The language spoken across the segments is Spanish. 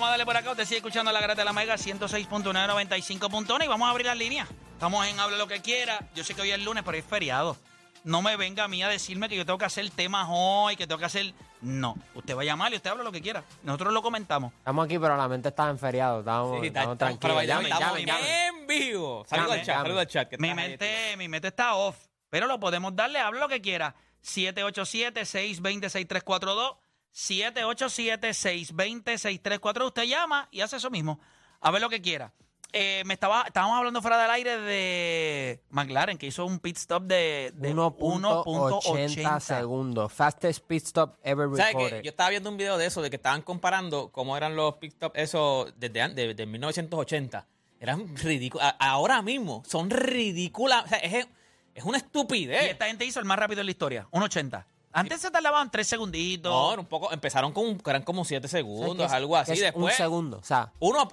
Vamos a darle por acá. Usted sigue escuchando la Grata de la Mega 106.995.1 y vamos a abrir las líneas. Estamos en Hable lo que quiera. Yo sé que hoy es lunes, pero es feriado. No me venga a mí a decirme que yo tengo que hacer temas hoy, que tengo que hacer. No. Usted va a llamar y usted habla lo que quiera. Nosotros lo comentamos. Estamos aquí, pero la mente está en feriado. Estamos, Sí, está- estamos estamos para tranquilos. bailar, Llamen, estamos llamen, llamen. en vivo. Saludos al chat, saludos al chat. que Mi mente, mi mente está off, pero lo podemos darle, habla lo que quiera. 787-620-6342. 787-620-6342. Usted llama y hace eso mismo. A ver lo que quiera. Eh, me estaba, estábamos hablando fuera del aire de McLaren, que hizo un pit stop de, de 1.80 1.80 segundos. Fastest pit stop ever ¿Sabes recorded. Yo estaba viendo un video de eso, de que estaban comparando cómo eran los pit stop eso desde, an- de- de 1980. Eran ridículos. Ahora mismo son ridículas. O sea, es, es una Y estupidez. esta gente hizo el más rápido en la historia, 1.80. Antes se tardaban tres segunditos. No, era un poco, empezaron con un- eran como 7 O sea, que segundos, es- algo que así. es Después, Un segundo. O sea, uno.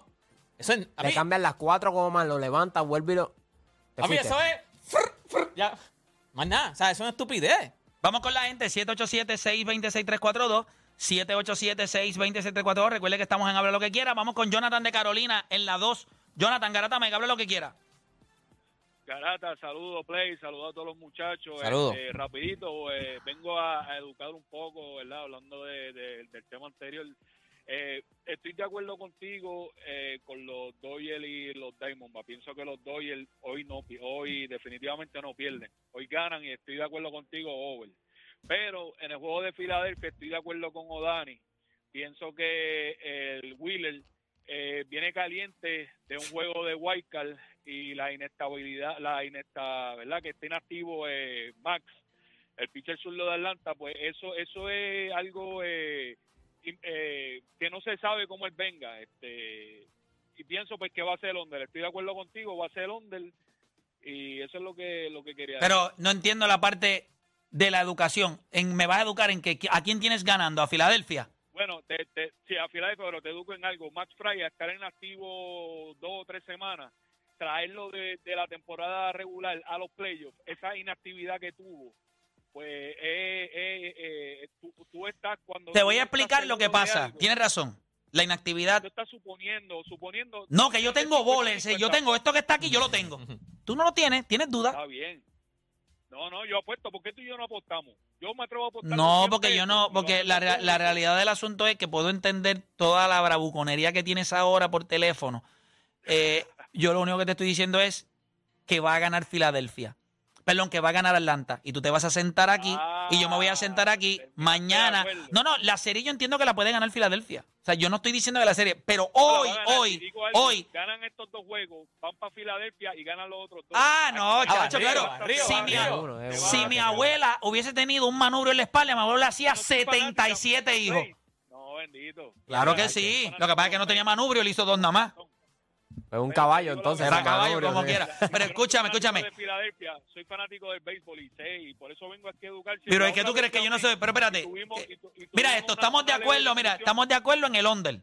Eso es, a le mí, cambian las cuatro gomas, lo levanta, vuelve y lo. te a mí fuiste. eso es. frr, frr, ya. Más nada. O sea, eso es una estupidez. Vamos con la gente, 787-620-6342. 787-620-6342. Recuerde que estamos en Habla lo que quiera. Vamos con Jonathan de Carolina en la 2. Jonathan Garata, me hable lo que quiera. Garata, saludos Play, saludos a todos los muchachos. Saludos. Este, rapidito, eh, vengo a, a educar un poco, ¿verdad? Hablando de- de- del tema anterior. Eh, estoy de acuerdo contigo eh, con los Doyle y los Diamondbacks. Pienso que los Doyle hoy no, hoy definitivamente no pierden. Hoy ganan y estoy de acuerdo contigo, Over. Pero en el juego de Filadelfia estoy de acuerdo con Odani. Pienso que el Wheeler eh, viene caliente de un juego de Wildcard y la inestabilidad, la inesta, ¿verdad? Que esté inactivo eh, Max, el pitcher zurdo de Atlanta, pues eso eso es algo eh, eh, que no se sabe cómo él venga. este Y pienso pues que va a ser el under. Estoy de acuerdo contigo, va a ser el under y eso es lo que lo que quería decir. Pero no entiendo la parte de la educación. En, ¿Me vas a educar en que a quién tienes ganando? ¿A Filadelfia? Bueno, te, te, sí, a Filadelfia, pero te educo en algo. Max Fry, a estar en activo dos o tres semanas, traerlo de, de la temporada regular a los playoffs, esa inactividad que tuvo, pues eh, eh, eh, tú, tú estás cuando... Te voy a explicar lo que pasa. algo, Tienes razón. La inactividad. Tú estás suponiendo, suponiendo... No, que yo tengo 50, boles. eh, Yo 50. tengo esto que está aquí, yo lo tengo. Tú no lo tienes, tienes duda. Está bien. No, no, yo apuesto. ¿Por qué tú y yo no apostamos? Yo me atrevo a apostar. No, 100 porque yo no, porque la, la realidad del asunto es que puedo entender toda la bravuconería que tienes ahora por teléfono. Eh, yo lo único que te estoy diciendo es que va a ganar Filadelfia. Perdón, que va a ganar Atlanta. Y tú te vas a sentar aquí y yo me voy a sentar aquí Ah, estoy de mañana. No, no, la serie yo entiendo que la puede ganar Filadelfia. O sea, yo no estoy diciendo que la serie, pero hoy, ganar. hoy, algo, hoy. Ganan estos dos juegos, van para Filadelfia y ganan los otros dos. Ah, no, Aquí- chacho, arriba, claro. arriba, si mi, si abuela hubiese tenido un manubrio en la espalda, mi abuelo le hacía No soy fanática, 77 hijos. No, bendito. Claro que sí. Lo que pasa es que no tenía manubrio, le hizo dos nada más. Es un caballo, entonces. Era caballo como quiera. Pero Yo no soy escúchame, escúchame. de Filadelfia, soy fanático del béisbol y sé, y por eso vengo aquí a educar. Pero es que tú crees que yo no soy. Pero espérate. Mira esto, estamos de acuerdo, mira, estamos de acuerdo en el under.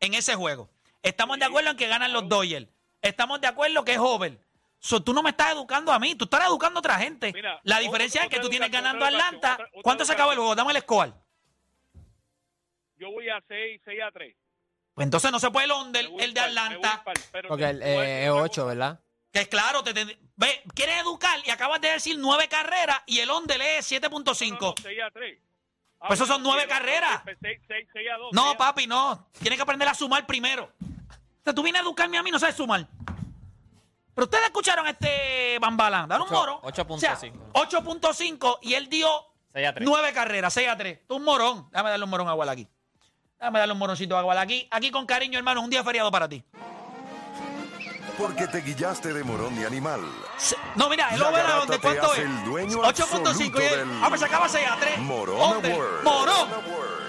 En ese juego. Estamos de acuerdo en que ganan los Dodgers. Estamos de acuerdo que es over. So, tú no me estás educando a mí, tú estás educando a otra gente. Mira, La otra- diferencia es que tú tienes ganando otra Atlanta. otra- otra ¿Cuánto se acaba el juego? Dame el score. Yo voy a 6, 6 a 3. Pues entonces no se puede el under, voy el de Atlanta. par, pero Porque el, eh, es una 8, cosa. ¿verdad? Que es claro, te, te- ve, quieres educar y acabas de decir nueve carreras y el under es 7.5. No, no, 6 a 3. Pues eso son nueve carreras. 6, 6, 6 a 2. No, papi, no. Tienes que aprender a sumar primero. O sea, tú vienes a educarme a mí, no sabes sumar. Pero ustedes escucharon a este Bambalán. Dale un Ocho- moro. 8.5. O sea, 8.5 y él dio 6 a 3. nueve carreras, 6 a 3. Tú un morón. Déjame darle un morón a Agual aquí. Déjame darle un moroncito a Agual aquí. Aquí con cariño, hermano. Un día feriado para ti. Porque te guillaste de morón de animal. Se- No, mira, el La over garata donde te cuánto hace es. el dueño 8.5 y él. absoluto Ah, pues se acaba 6 a 3. Morón. Award. Morón. Award.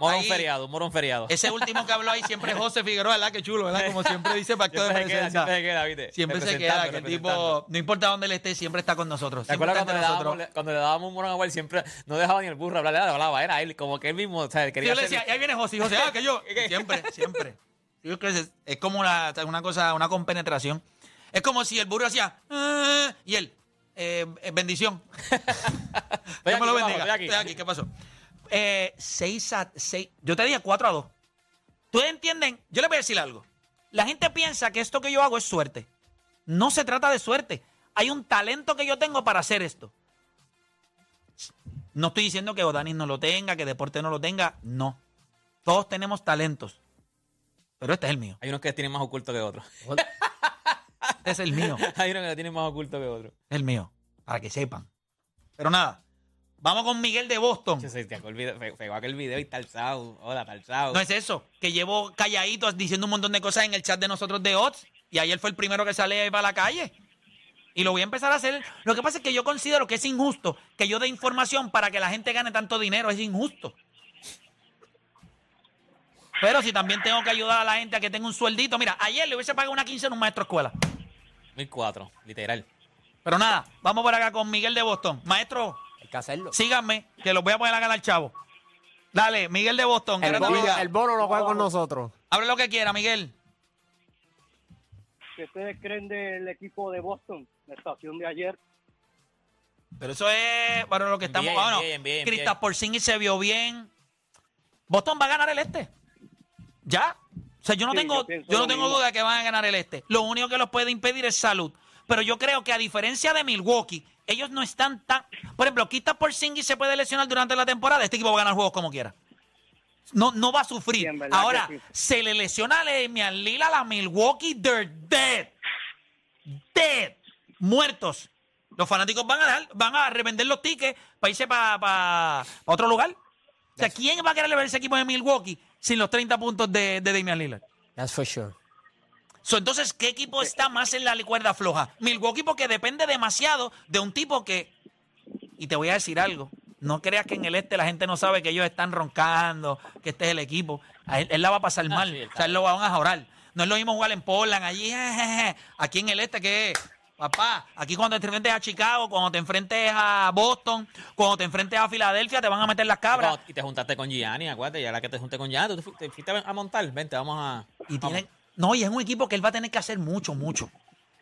Morón Ahí- feriado, morón feriado. Ese último que habló ahí siempre es José Figueroa, ¿verdad? Qué chulo, ¿verdad? Como siempre dice Pacto de Presencia. siempre se queda, ¿viste? Siempre se queda, que el tipo, no importa dónde él esté, siempre está con nosotros. ¿Te acuerdas cuando entre le, dábamos, nosotros. cuando le dábamos un morón a Will? Siempre no dejaba ni el burro hablar, le hablaba, era él, como que él mismo, o sea, quería yo le decía, ahí viene José, José, ah, que yo. Siempre, siempre. Yo creo que es, es como una, una cosa, una compenetración. Es como si el burro hacía, "Ah", y él, eh, eh, bendición. Dios aquí, me lo bendiga. Estoy aquí. ¿qué pasó? Eh, seis a seis. Yo te dije 4 a 2. ¿Ustedes entienden? Yo les voy a decir algo. La gente piensa que esto que yo hago es suerte. No se trata de suerte. Hay un talento que yo tengo para hacer esto. No estoy diciendo que Odanis no lo tenga, que Deporte no lo tenga. No. Todos tenemos talentos. Pero este es el mío. Hay unos que tienen más oculto que otros. Este es el mío. Hay unos que lo tienen más oculto que otros. Es el mío. Para que sepan. Pero nada. Vamos con Miguel de Boston. Yo sé, te pe- pegó aquel video y talzado. Hola, talzado. No es eso, que llevo calladito diciendo un montón de cosas en el chat de nosotros de Odds y ayer fue el primero que sale ahí para la calle. Y lo voy a empezar a hacer. Lo que pasa es que yo considero que es injusto que yo dé información para que la gente gane tanto dinero. Es injusto. Pero si también tengo que ayudar a la gente a que tenga un sueldito. Mira, ayer le hubiese pagado una 15 en un maestro de escuela. 1004, literal. Pero nada, vamos por acá con Miguel de Boston. Maestro, que hacerlo. síganme, que los voy a poner a ganar chavo. Dale, Miguel de Boston. El amiga. el bono lo juega con nosotros. Hable lo que quiera, Miguel. ¿Qué ustedes creen del equipo de Boston, la estación de ayer? Pero eso es para lo que estamos. Bien, bueno, bien, bien. Porzingis se vio bien. Boston va a ganar el este. ¿Ya? O sea, yo no Sí, tengo, yo no tengo mismo. duda de que van a ganar el este. Lo único que los puede impedir es salud. Pero yo creo que a diferencia de Milwaukee, ellos no están tan. Por ejemplo, Kristaps Porzingis se puede lesionar durante la temporada. Este equipo va a ganar juegos como quiera. No, no va a sufrir. Sí, Ahora, sí. se le lesiona a Damian Lillard a la Milwaukee, they're dead. Dead. Muertos. Los fanáticos van a dar- van a revender los tickets para irse para otro lugar. O sea, ¿quién va a querer ver ese equipo de Milwaukee sin los 30 puntos de, de Damian Lillard? That's for sure. So, entonces, ¿qué equipo está más en la cuerda floja? Milwaukee porque depende demasiado de un tipo que... Y te voy a decir algo. No creas que en el este la gente no sabe que ellos están roncando, que este es el equipo. A él, él la va a pasar mal. sí, él o sea, él lo van a jorar. No es lo mismo jugar en Portland, allí, jejeje. aquí en el este que Papá, aquí cuando te enfrentes a Chicago, cuando te enfrentes a Boston, cuando te enfrentes a Filadelfia, te van a meter las cabras. Y te juntaste con Gianni, acuérdate, ya la que te junté con Gianni, tú te fu- te fuiste a montar, vente, vamos a... Y vamos. No, y es un equipo que él va a tener que hacer mucho, mucho.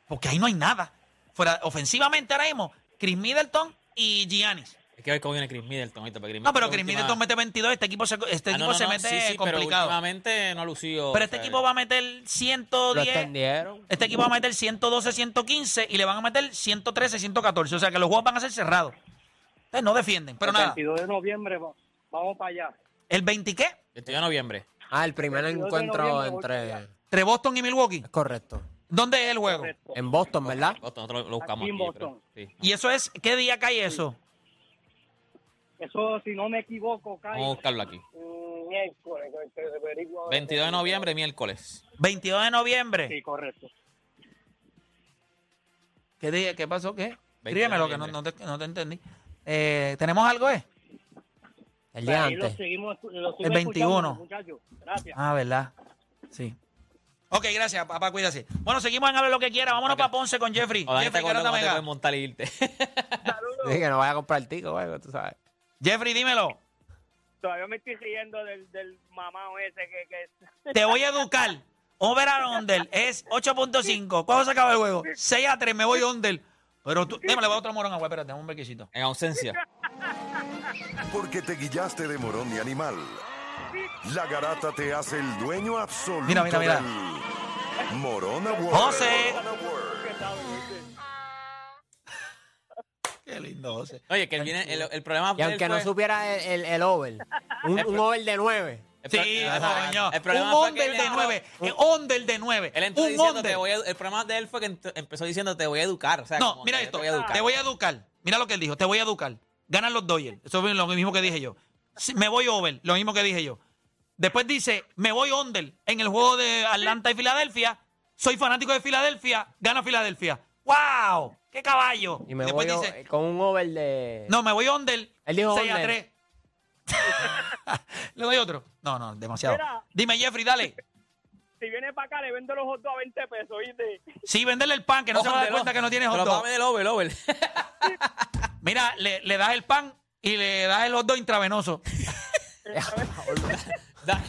Porque ahí no hay nada. Fuera, ofensivamente ahora mismo, Chris Middleton y Giannis. Hay que ver cómo viene Chris Middleton, No, pero Chris última- Middleton mete 22, este equipo se, este Ah, equipo no, no, se no, mete sí, sí, pero complicado. Pero, últimamente no ha lucido. o este sea, equipo va a meter Lo 110. extendieron. Este equipo va a meter 112, 115 y le van a meter 113, 114. O sea que los juegos van a ser cerrados. Entonces no defienden. Pero el nada, 22 de noviembre va- vamos para allá. ¿el 20 qué? 22 de noviembre. Ah, el primer 22 de encuentro entre. ¿Entre Boston y Milwaukee? Es correcto. ¿Dónde es el juego? Correcto. En Boston, ¿verdad? Boston, Nosotros lo buscamos Aquí en aquí, Boston. pero- sí. ¿Y eso es qué día cae eso? Eso, si no me equivoco, cae Vamos a buscarlo aquí. miércoles. que se averigua- 22 de noviembre, miércoles. 22 de noviembre. Sí, correcto. ¿Qué día? ¿Qué pasó? ¿Qué? 20 de Dígamelo que no, no, te, no te entendí. Eh, ¿Tenemos algo, eh? El día Ahí lo antes. seguimos, lo El 21. escuchando, muchachos. Gracias. Ah, ¿verdad? Sí. Ok, gracias, papá, cuídase. Bueno, seguimos en Hablar lo que quiera. Vámonos para Ponce con Jeffrey. O Jeffrey, te ¿qué te mega? montar y irte. Dije que no vaya a comprar el tico, güey, tú sabes. Jeffrey, dímelo. Todavía me estoy riendo del, del mamado ese que, que Te voy a educar. Over and under es 8.5. ¿Cuándo se acaba el juego? 6 a 3, me voy under. Pero tú, déjame, le voy a otro morón agua, espérate, un bequecito. en ausencia. Porque te guillaste de morón de animal. La garata te hace el dueño absoluto Mira, mira, mira. del Morón Award. José. Qué lindo, José. Oye, que él viene, el, el problema Y aunque no supiera el, el, el over, un, un over de 9. el Sí, coño. El problema Un under de entró- 9. Under de 9. Él entró Un diciendo, under. te voy a, el problema de él fue que empezó diciendo, te voy a educar. O sea, No, como mira esto. Te voy a educar. Te voy a educar. Mira lo que él dijo. Te voy a educar. Ganan los Dodgers. Eso es lo mismo que dije yo. Me voy over. Lo mismo que dije yo. Después dice, me voy under en el juego de Atlanta y Filadelfia. soy fanático de Filadelfia, gana Filadelfia. ¡Wow! ¡Qué caballo! Y me Después voy dice, con un over de. no, me voy under. Él dijo 6 a under. 3. ¿Le doy otro? No, no, demasiado. Mira. Dime, Jeffrey, dale. Si viene para acá, le vendo los hot dogs a 20 pesos, ¿oíste? Sí, venderle el pan, que no se va a dar cuenta que no tienes hot dog. dame del over, el over. Mira, le, le das el pan y le das el hot dog intravenoso. Da-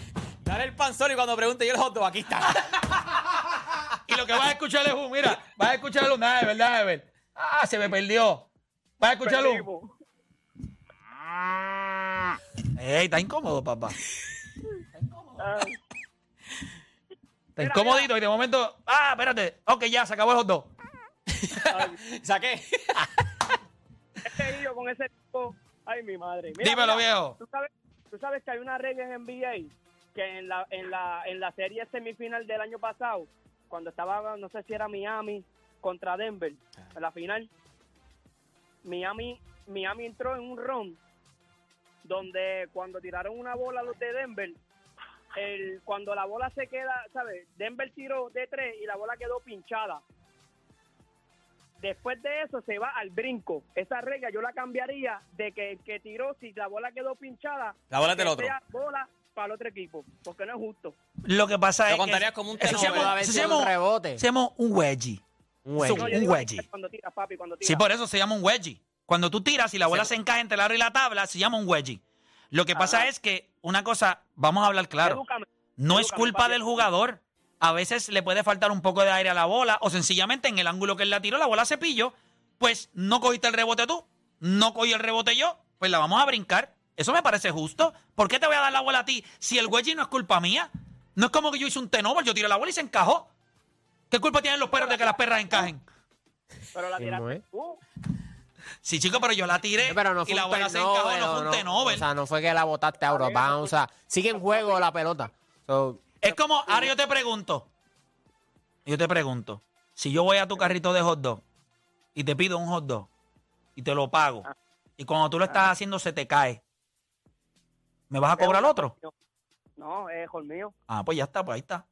Dale el pan solo y cuando pregunte yo el hot dog, aquí está. Y lo que vas a escuchar es un, mira, vas a escuchar un, nada, de verdad, de. Ah, se me perdió. Vas a escuchar un. Perdimos. Ey, está incómodo, papá. Ah, Está incomodito y de momento, ah, espérate. Ok, ya, se acabó el hot dog. Saqué. ese lío con ese tipo. Ay, mi madre. Mira, Dímelo, mira, viejo. ¿tú sabes, tú sabes que hay una regla en NBA que en la, en la, en la serie semifinal del año pasado, cuando estaba, no sé si era Miami contra Denver, en la final, Miami, Miami entró en un ron donde cuando tiraron una bola los de Denver, el, cuando la bola se queda, ¿sabes? Denver tiró de tres y la bola quedó pinchada. Después de eso se va al brinco. Esa regla yo la cambiaría de que el que tiró, si la bola quedó pinchada, La bola del que otro. sea bola para el otro equipo, porque no es justo. Lo que pasa Lo es que. contarías como un eso se llama, haber eso se sido llama un rebote. se llama un wedgie. Un wedgie. So- No, yo Un digo wedgie. que Cuando tiras, papi, cuando tiras. Sí, por eso se llama un wedgie. Cuando tú tiras y la bola Se- se encaja entre el aro y la tabla, se llama un wedgie. Lo que pasa Ajá. es que, una cosa, vamos a hablar claro. Edúcame. No es Edúcame, culpa papi. del jugador. A veces le puede faltar un poco de aire a la bola o sencillamente en el ángulo que él la tiró, la bola se pilló. Pues no cogiste el rebote tú, no cogí el rebote yo, pues la vamos a brincar. Eso me parece justo. ¿Por qué te voy a dar la bola a ti si el wedgie no es culpa mía? No es como que yo hice un tenover, yo tiré la bola y se encajó. ¿Qué culpa tienen los perros de que las perras encajen? Pero la Sí, tiraste ¿no tú. Sí, chico, pero yo la tiré Pero no y la bola se encajó, no fue un tenover. O sea, no fue que la botaste of bounds. O sea, sigue en juego la pelota. So, Es como, ahora yo te pregunto, yo te pregunto, si yo voy a tu carrito de hot dog y te pido un hot dog y te lo pago y cuando tú lo estás haciendo se te cae, ¿me vas a cobrar otro? No, es el mío. Ah, pues ya está, pues ahí está.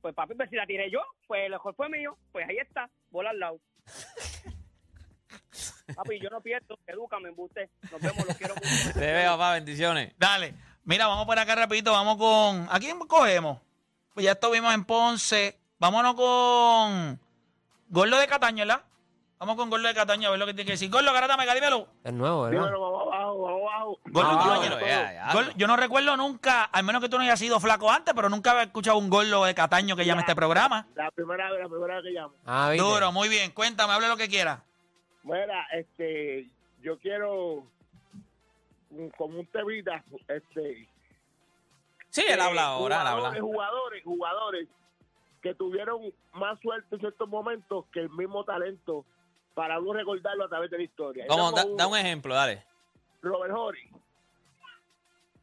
Pues papi, pues si la tiré yo, pues el mejor fue mío, pues ahí está, bola al lado. papi, yo no pierdo, edúcame, embuste. Nos vemos, los quiero mucho. Te veo, papá, bendiciones. Dale, mira, vamos por acá rapidito, vamos con, ¿a quién cogemos? Pues ya estuvimos en Ponce, vámonos con Gordo de Cataño, ¿verdad? Vamos con Gordo de Cataño a ver lo que tiene que decir. Gordo, Garata Mega, dímelo. es nuevo, ¿verdad? Dímelo, vamos abajo, vamos abajo. Gordo, no- Pero, ya, ya. Gol- yo no recuerdo nunca, al menos que tú no hayas sido flaco antes, pero nunca había escuchado un gordo de Cataño que llame este programa. La primera vez, la primera vez que llamo. Ah, ¿viste? Duro, muy bien. Cuéntame, hable lo que quiera. Mira, este, yo quiero como un temita, este. Sí, él habla ahora, él jugadores, habla. Jugadores, jugadores que tuvieron más suerte en ciertos momentos que el mismo talento para uno recordarlo a través de la historia. Como, da, un ejemplo, dale. Robert Horry.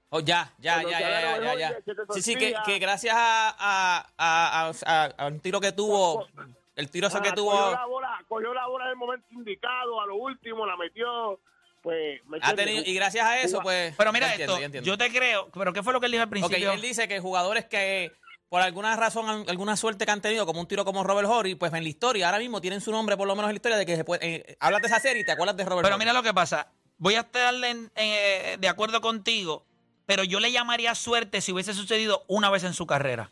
Oh, ya, ya, ya, ya, ya, ya, Sí, sí, que, gracias a, a, a, a- un tiro que tuvo, el tiro ese que tuvo, Cogió la, bola, cogió la bola en el momento indicado, a lo último la metió. Pues, ¿me ha tenido, y gracias a eso, pues. Pero mira entiendo, esto, yo te creo, pero ¿qué fue lo que él dijo al principio? él dice que jugadores que por alguna razón, al- alguna suerte que han tenido, como un tiro como Robert Horry, pues en la historia, ahora mismo tienen su nombre, por lo menos en la historia, de que se puede, eh, hablas de esa serie y te acuerdas de Robert Pero Horry. mira lo que pasa. Voy a estar en- eh, de acuerdo contigo, pero yo le llamaría suerte si hubiese sucedido una vez en su carrera.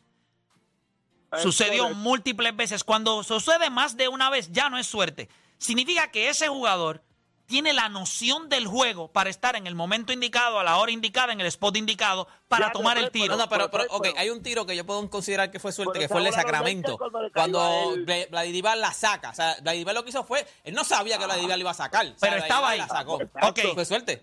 Es Sucedió correcto. múltiples veces. Cuando sucede más de una vez, ya no es suerte. Significa que ese jugador tiene la noción del juego para estar en el momento indicado, a la hora indicada, en el spot indicado, para Ya, tomar el pero- tiro. No, no, pero, pero, Pero- ok, pero- hay un tiro que yo puedo considerar que fue suerte, Pero que fue el de Sacramento. cuando le Vladimir la saca. O sea, Vladimir lo que hizo fue, él no sabía que Vladimir la iba a sacar. O sea, Pero estaba ahí. La sacó. Ok. Fue suerte.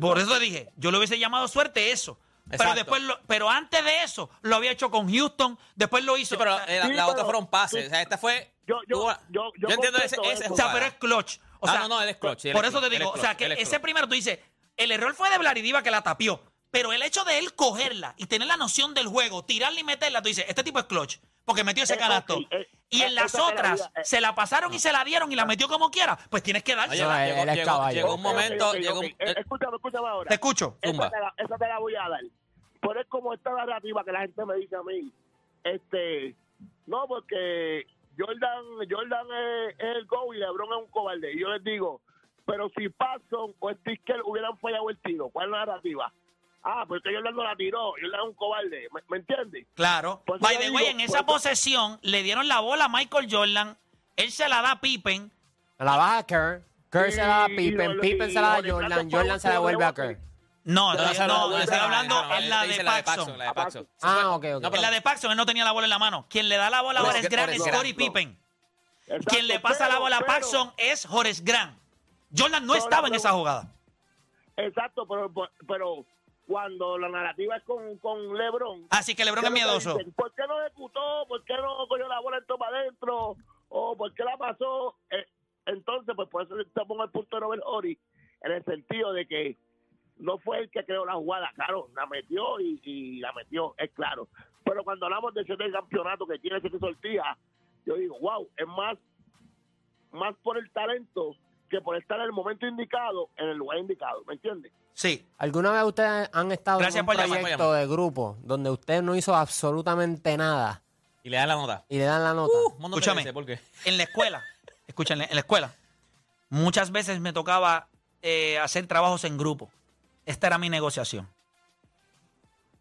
Por eso dije, yo le hubiese llamado suerte eso. Pero Exacto. después, lo- pero antes de eso, lo había hecho con Houston, después lo hizo. Sí, pero eh, la, Sí, la otra pero fueron pases. O sea, esta fue. Yo- yo- yo- yo entiendo ese, ese o sea, pero es clutch. O Ah, sea, no, no, él es clutch, él por es eso te clutch, digo, es o sea, clutch, que ese clutch. primero tú dices, el error fue de Vladidiva que la tapió, pero el hecho de él cogerla y tener la noción del juego, tirarla y meterla, tú dices, este tipo es clutch, porque metió ese Eh, canasto. eh, y en eh, las otras, se la pasaron y se la dieron y la metió como quiera, pues tienes que él- llegó, un momento. llegó un- Escúchame, escúchame ahora. Te escucho. Esa te, la, esa te la voy a dar. Pero es como esta narrativa que la gente me dice a mí. Este, no, porque Jordan, Jordan es, es el go y LeBron es un cobarde. Y yo les digo, pero si Paxson o Sticker hubieran fallado el tiro, ¿cuál es la narrativa? Ah, porque Jordan no la tiró, Jordan es un cobarde, ¿me, me entiendes? Claro. Pues By the digo, way, en esa pues- posesión le dieron la bola a Michael Jordan. Él se la da a Pippen. La baja a Kerr. Kerr se la da a Pippen. Pippen y se la da a Jordan. Jordan se la devuelve a. Kerr. No, No, no, esa no, no, estoy hablando no, en la de la de Paxson. La de Paxson. Ah, ok, ok. No, En la de Paxson él no tenía la bola en la mano. Quien le da la bola a Horace Grant es. Pippen. Exacto, Quien le pasa la bola a pero- Paxson es Horace Grant. Jordan no estaba en esa jugada. Exacto, pero, pero cuando la narrativa es con, con LeBron. Así que LeBron ¿qué es miedoso. dicen? ¿Por qué no ejecutó? ¿Por qué no cogió la bola en toma adentro? ¿O por qué la pasó? Eh, entonces, pues por eso te pongo el punto de Robert Ori en el sentido de que no fue el que creó la jugada, claro, la metió y, y la metió, es claro. Pero cuando hablamos de ese campeonato que tiene ese sortía, yo digo, wow, es más, más por el talento que por estar en el momento indicado, en el lugar indicado, ¿me entiendes? Sí. ¿Alguna vez ustedes han estado Gracias en un proyecto llamar. de grupo donde usted no hizo absolutamente nada Y le dan la nota. y le dan la nota? Uh, de Escúchame. veces, ¿por qué? En la escuela, escúchenle, en la escuela, muchas veces me tocaba eh, hacer trabajos en grupo. Esta era mi negociación.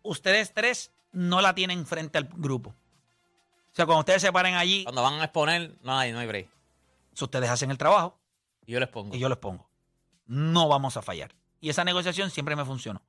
Ustedes tres no la tienen frente al grupo. O sea, cuando ustedes se paren allí, Cuando van a exponer, no hay, no hay break. si ustedes hacen el trabajo Y yo les pongo. y yo les pongo. No vamos a fallar. Y esa negociación siempre me funcionó.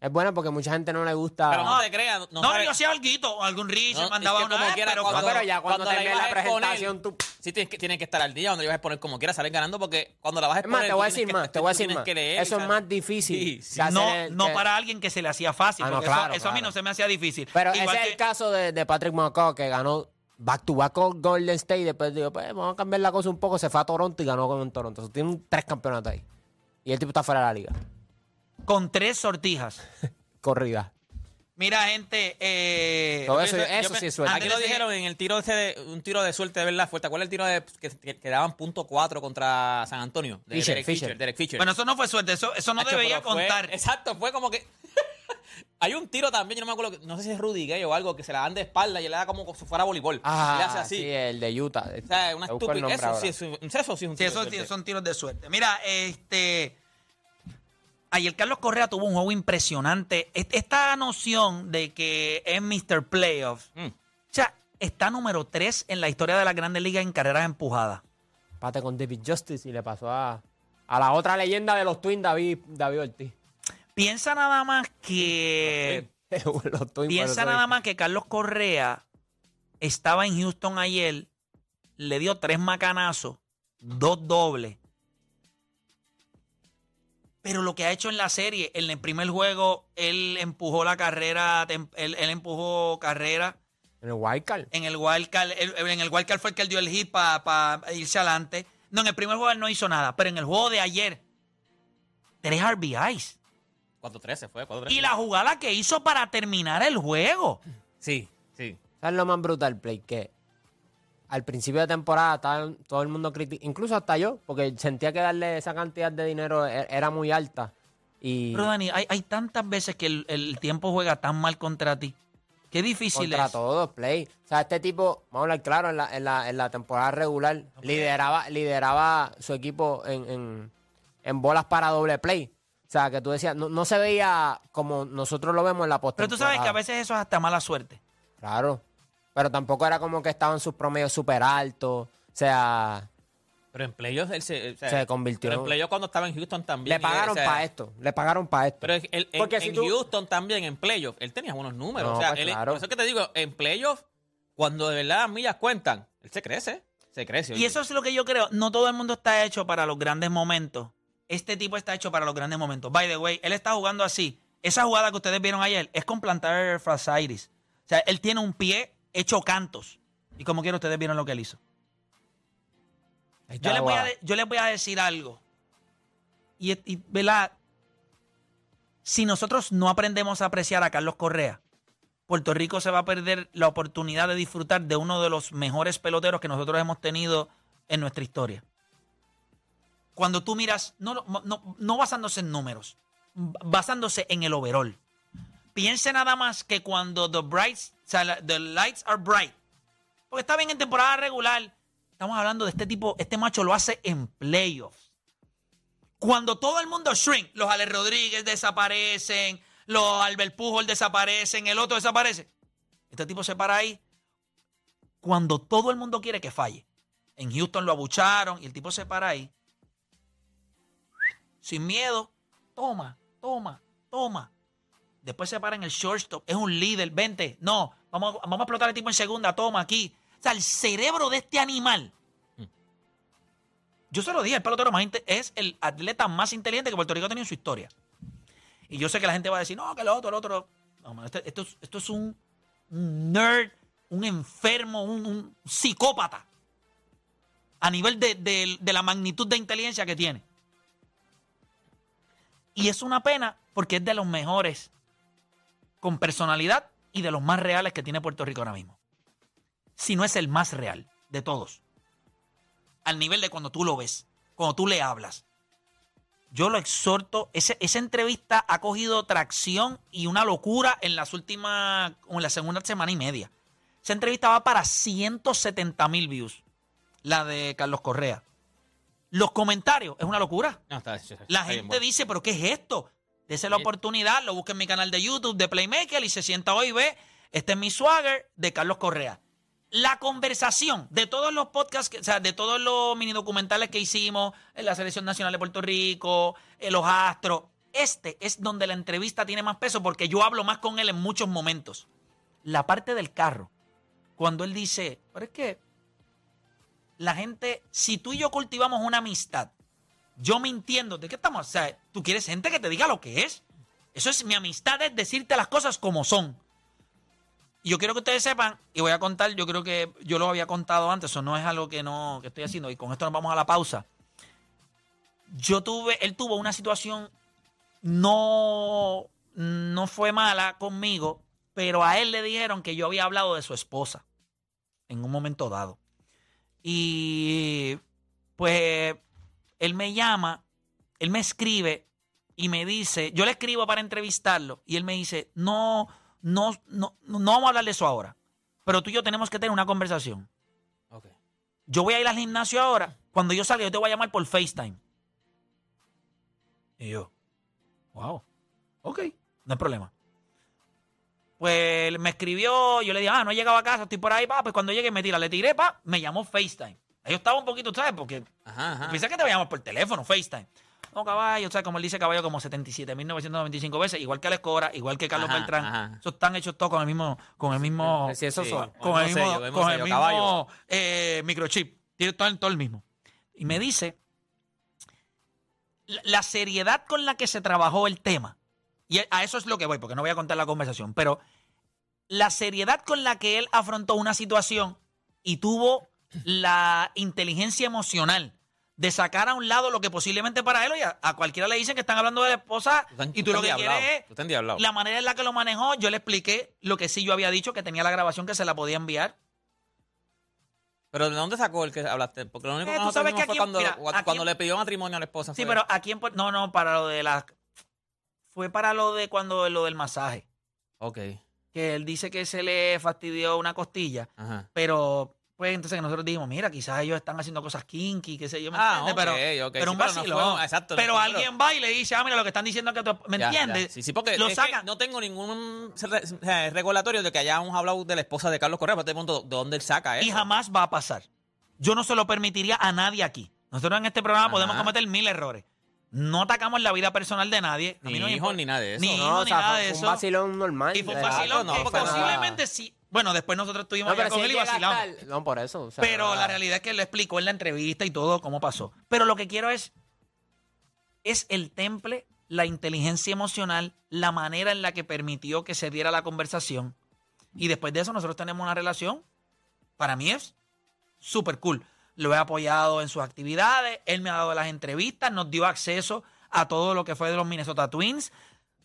Es bueno porque mucha gente no le gusta. Pero no te creas. No, No, sabe- yo hacía algo, algún Rich No, mandaba es que una como vez, quiera, pero cuando- pero ya cuando, cuando la termine ibas la a exponer, presentación, tú. Sí, tienes que, tienes que estar al día cuando ibas a exponer como quieras, salir ganando porque cuando la vas a Es exponer. más, te tú voy a tienes decir que- más, te tú voy a decir tienes más. que leer, Eso es ¿sabes? más difícil. Sí, sí. que hacer no, el- no que- para alguien que se le hacía fácil. Ah, no, porque claro, eso, eso a mí claro. no se me hacía difícil. Pero Igual ese es que- el caso de, de Patrick McCaw que ganó back to back con Golden State. Después digo, pues vamos a cambiar la cosa un poco. Se fue a Toronto y ganó con Toronto. Entonces, tiene un- tres campeonatos ahí. Y el tipo está fuera de la liga. Con tres sortijas. Corrida. Mira, gente, eh, Todo eso, yo eso sí es suerte. Aquí lo de- dijeron en el tiro ese de, un tiro de suerte de verdad fuerte. ¿Cuál es el tiro de, que, que, que daban punto cuatro contra San Antonio? De Fisher, Derek Fisher. Fisher. Derek Fisher. bueno, eso no fue suerte, eso, eso no Hacho, debería fue- contar. exacto, fue como que. Hay un tiro también, yo no me acuerdo, no sé si es Rudy Gay o algo, que se la dan de espalda y le da como si fuera voleibol. Ah, y le hace así. sí, el de Utah. O sea, una nombre Eso sí, es un- eso sí es un Sí, tiro esos de suerte. son tiros de suerte. Mira, este. Ayer Carlos Correa tuvo un juego impresionante. Est- Esta noción de que es Mr. Playoffs. Mm. O sea, está número 3 en la historia de la Grandes Ligas en carreras empujadas. Pate con David Justice y le pasó a, a la otra leyenda de los Twins, David, David Ortiz. Piensa nada más que. los Twins, Piensa nada más que Carlos Correa estaba en Houston ayer, le dio tres macanazos, dos dobles. Pero lo que ha hecho en la serie, en el primer juego, él empujó la carrera, él, él empujó carrera. En el Wildcard. En el wildcard, en el wildcard fue el que él dio el hit para irse adelante. No, en el primer juego él no hizo nada, pero en el juego de ayer, tres RBIs. 4-13 fue, 4-13. Y la jugada que hizo para terminar el juego. Sí, sí. ¿Sabes lo más brutal, Play? Que al principio de temporada estaba todo el mundo criticando, incluso hasta yo, porque sentía que darle esa cantidad de dinero e- era muy alta. Y Pero Dani, hay, hay tantas veces que el, el tiempo juega tan mal contra ti. Qué difícil contra es. todos, Play. O sea, este tipo, vamos a hablar claro, en la, en la, en la temporada regular, lideraba, lideraba su equipo en, en, en bolas para doble play. O sea, que tú decías, no, no se veía como nosotros lo vemos en la Pero postemporada. tú sabes que a veces eso es hasta mala suerte. Claro. Pero tampoco era como que estaban sus promedios súper altos. O sea, Pero en playoffs él se, o sea, Se convirtió. Pero en playoffs cuando estaba en Houston también. le pagaron o sea, para esto. Le pagaron para esto. Pero en, Porque si en tú- Houston también, en playoffs, él tenía buenos números. No, o sea, pues él- claro. por eso es que te digo, en playoffs, cuando de verdad las millas cuentan, él se crece. Se crece. Y oye. eso es lo que yo creo. No todo el mundo está hecho para los grandes momentos. Este tipo está hecho para los grandes momentos. By the way, él está jugando así. Esa jugada que ustedes vieron ayer es con plantar Frasiris. O sea, él tiene un pie hecho cantos. Y como quiera, ustedes vieron lo que él hizo. Yo les, voy a, jugada. de- yo les voy a decir algo. Y, y, ¿verdad? Si nosotros no aprendemos a apreciar a Carlos Correa, Puerto Rico se va a perder la oportunidad de disfrutar de uno de los mejores peloteros que nosotros hemos tenido en nuestra historia. Cuando tú miras, no, no, no, no basándose en números, basándose en el overall. Piense nada más que cuando the, brights, the lights are bright, Porque está bien en temporada regular. Estamos hablando de este tipo, este macho lo hace en playoffs. Cuando todo el mundo shrink, los Ale Rodríguez desaparecen, los Albert Pujol desaparecen, el otro desaparece. Este tipo se para ahí cuando todo el mundo quiere que falle. En Houston lo abucharon y el tipo se para ahí. Sin miedo. Toma, toma, toma. Después se para en el shortstop. Es un líder. Vente. No. Vamos, a- vamos a explotar al tipo en segunda. Toma aquí. O sea, el cerebro de este animal. Yo se lo dije, el pelotero más es el atleta más inteligente que Puerto Rico ha tenido en su historia. Y yo sé que la gente va a decir, no, que lo otro, lo otro. No, man, este- esto, es- esto es un, un nerd, un enfermo, un, un psicópata. A nivel de, de- de la magnitud de inteligencia que tiene. Y es una pena porque es de los mejores con personalidad y de los más reales que tiene Puerto Rico ahora mismo. Si no es el más real de todos. Al nivel de cuando tú lo ves, cuando tú le hablas. Yo lo exhorto. ese- esa entrevista ha cogido tracción y una locura en las últimas, en la segunda semana y media. Esa entrevista va para 170 mil views. La de Carlos Correa. Los comentarios, es una locura. No, está- está La gente bueno. dice, pero ¿qué es esto? Dese la oportunidad, lo busca en mi canal de YouTube de Playmaker y se sienta hoy y ve, este es mi swagger de Carlos Correa. La conversación de todos los podcasts, que- o sea, de todos los mini documentales que hicimos en la Selección Nacional de Puerto Rico, en los Astros, este es donde la entrevista tiene más peso porque yo hablo más con él en muchos momentos. La parte del carro, cuando él dice, pero es que la gente, si tú y yo cultivamos una amistad, yo mintiendo, ¿de qué estamos? O sea, tú quieres gente que te diga lo que es. Eso es mi amistad, es decirte las cosas como son. Y yo quiero que ustedes sepan, y voy a contar, yo creo que yo lo había contado antes, eso no es algo que no que estoy haciendo, y con esto nos vamos a la pausa. Yo tuve, él tuvo una situación no, no fue mala conmigo, pero a él le dijeron que yo había hablado de su esposa en un momento dado. Y pues él me llama, él me escribe y me dice, yo le escribo para entrevistarlo y él me dice, no, no, no, no vamos a hablar de eso ahora, pero tú y yo tenemos que tener una conversación. Ok. Yo voy a ir al gimnasio ahora, cuando yo salga yo te voy a llamar por FaceTime. Y yo, wow, ok, no hay problema. Pues me escribió, yo le dije, ah, no he llegado a casa, estoy por ahí, pa, pues cuando llegue me tira, le tiré, pa, me llamó FaceTime. Yo estaba un poquito, ¿sabes? Porque Ajá, ajá. Pensé que te llamar por teléfono, FaceTime. No, caballo, sea, como él dice caballo como 77.995 veces, igual que Alex Cora, igual que Carlos Ajá, Beltrán. Esos están hechos todos con el mismo, con el mismo, esos Sí. son. con el Mismo sello, con el mismo eh, microchip. Tiene todo, el- todo el mismo. Y me dice la, la seriedad con la que se trabajó el tema. Y a eso es lo que voy, porque no voy a contar la conversación, pero la seriedad con la que él afrontó una situación y tuvo la inteligencia emocional de sacar a un lado lo que posiblemente para él, oye, a, a cualquiera le dicen que están hablando de la esposa estás- y tú lo que endiablado, quieres es la manera en la que lo manejó. Yo le expliqué lo que sí yo había dicho, que tenía la grabación que se la podía enviar. Pero ¿de dónde sacó el que hablaste? Porque lo único Eh, que tú sabes que fue aquí- cuando, mira, cuando, cuando le pidió matrimonio a la esposa. Sí, fue- pero en Puerto- no, no, para lo de la fue para lo de cuando lo del masaje, Ok, que él dice que se le fastidió una costilla, ajá. pero pues entonces nosotros dijimos, mira, quizás ellos están haciendo cosas kinky, qué sé yo, ¿me Ah, entiendes? ok, pero pero sí, un pero no fue vacilón. un- exacto, pero no, alguien va y le dice, ah, mira, lo que están diciendo que tú, ¿me Ya, ya. entiendes? Sí, sí, porque lo que sacan. no tengo ningún re- o sea, regulatorio de que hayamos hablado de la esposa de Carlos Correa, pero te pregunto, ¿de dónde él saca eso? y jamás va a pasar. Yo no se lo permitiría a nadie aquí. Nosotros en este programa Ajá. podemos cometer mil errores. No atacamos la vida personal de nadie. A mí Ni no hijos ni nada de eso. Ni No, hijos o ni sea, nada fue de un eso. vacilón normal. Y fue un vacilón no, que porque nada. posiblemente sí. Bueno, después nosotros estuvimos allá pero con él y vacilamos. No, por eso. o sea, Pero la realidad es que él lo explicó en la entrevista y todo cómo pasó. Pero lo que quiero es, es el temple, la inteligencia emocional, la manera en la que permitió que se diera la conversación. Y después de eso nosotros tenemos una relación, para mí es súper cool. Lo he apoyado en sus actividades, él me ha dado las entrevistas, nos dio acceso a todo lo que fue de los Minnesota Twins.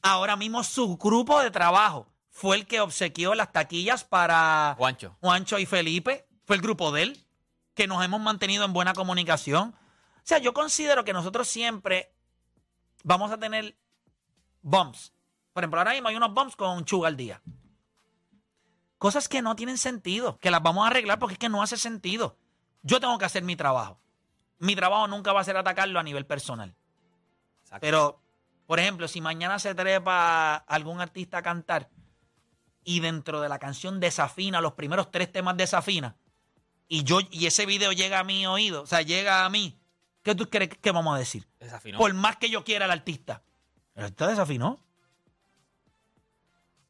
Ahora mismo su grupo de trabajo fue el que obsequió las taquillas para Juancho. Juancho y Felipe, fue el grupo de él, que nos hemos mantenido en buena comunicación. O sea, yo considero que nosotros siempre vamos a tener bumps. Por ejemplo, ahora mismo hay unos bumps con Chuga al día. Cosas que no tienen sentido, que las vamos a arreglar porque es que no hace sentido. Yo tengo que hacer mi trabajo. Mi trabajo nunca va a ser atacarlo a nivel personal. Exacto. Pero, por ejemplo, si mañana se trepa algún artista a cantar y dentro de la canción desafina, los primeros tres temas desafina, y yo y ese video llega a mi oído, o sea, llega a mí, ¿qué tú crees que vamos a decir? Desafinó. Por más que yo quiera al artista. El artista desafinó.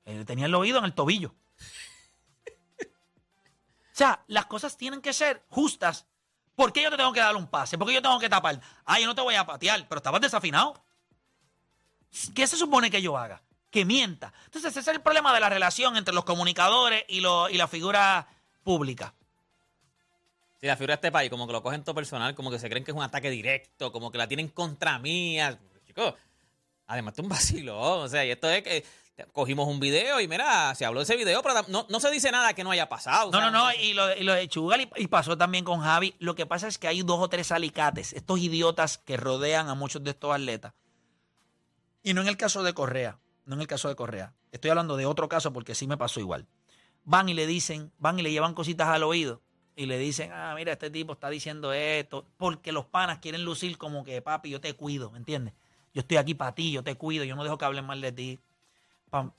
Él tenía el oído en el tobillo. O sea, las cosas tienen que ser justas. ¿Por qué yo te tengo que dar un pase? ¿Por qué yo tengo que tapar? Ah, yo no te voy a patear, pero estabas desafinado. ¿Qué se supone que yo haga? Que mienta. Entonces, ese es el problema de la relación entre los comunicadores y, lo- y la figura pública. Si la figura de este país, como que lo cogen todo personal, como que se creen que es un ataque directo, como que la tienen contra mía. Chicos, además, es un vacilo. O sea, y esto es que cogimos un video y mira, se habló de ese video, pero no, no se dice nada que no haya pasado. o No, sea, no, no, y lo, de- y lo de Chugal y, y pasó también con Javi. Lo que pasa es que hay dos o tres alicates, estos idiotas que rodean a muchos de estos atletas. Y no en el caso de Correa, no en el caso de Correa. Estoy hablando de otro caso porque sí me pasó igual. Van y le dicen, van y le llevan cositas al oído y le dicen, ah, mira, este tipo está diciendo esto, porque los panas quieren lucir como que, papi, yo te cuido, ¿me entiendes? Yo estoy aquí para ti, yo te cuido, yo no dejo que hablen mal de ti.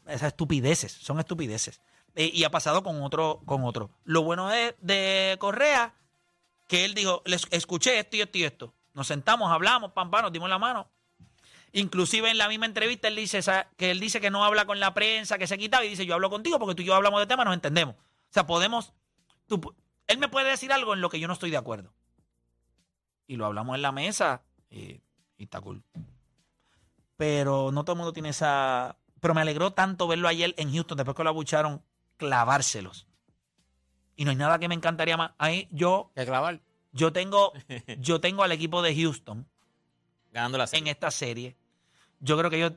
Esas estupideces, son estupideces. Eh, y ha pasado con otro, con otro. Lo bueno de, de Correa, que él dijo, les escuché esto y esto y esto. Nos sentamos, hablamos, pam, pam, nos dimos la mano. Inclusive en la misma entrevista él dice que él dice que no habla con la prensa, que se quitaba y dice, yo hablo contigo porque tú y yo hablamos de temas, nos entendemos. O sea, podemos, tú él me puede decir algo en lo que yo no estoy de acuerdo. Y lo hablamos en la mesa y, y está cool. Pero no todo el mundo tiene esa... Pero me alegró tanto verlo ayer en Houston, después que lo abucharon, clavárselos. Y no hay nada que me encantaría más. Ahí yo, Que clavar. yo tengo, yo tengo al equipo de Houston Ganando la en serie. esta serie. Yo creo que ellos.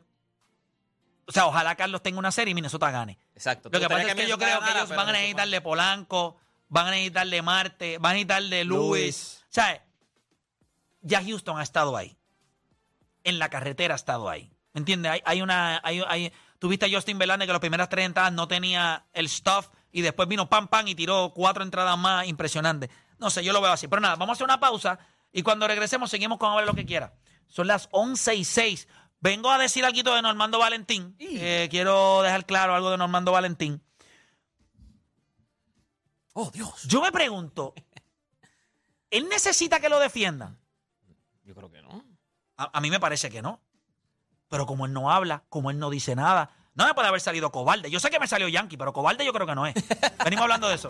O sea, ojalá Carlos tenga una serie y Minnesota gane. Exacto. Lo que pasa es que yo creo que ellos van a no se necesitar puede. de Polanco, van a necesitar de Marte, van a necesitar de Luis. O sea, ya Houston ha estado ahí. En la carretera ha estado ahí. ¿Me entiendes? Hay, hay una. Hay, hay, Tuviste a Justin Verlander que las primeras tres entradas no tenía el stuff y después vino pam pam y tiró cuatro entradas más impresionantes. No sé, yo lo veo así. Pero nada, vamos a hacer una pausa y cuando regresemos seguimos con hablar lo que quiera. Son las 11 y 6. Vengo a decir algo de Normando Valentín. Eh, quiero dejar claro algo de Normando Valentín. Oh, Dios. Yo me pregunto, ¿él necesita que lo defiendan? Yo creo que no. A, a mí me parece que no. Pero como él no habla, como él no dice nada, no me puede haber salido cobarde. Yo sé que me salió Yankee, pero cobarde yo creo que no es. Venimos hablando de eso.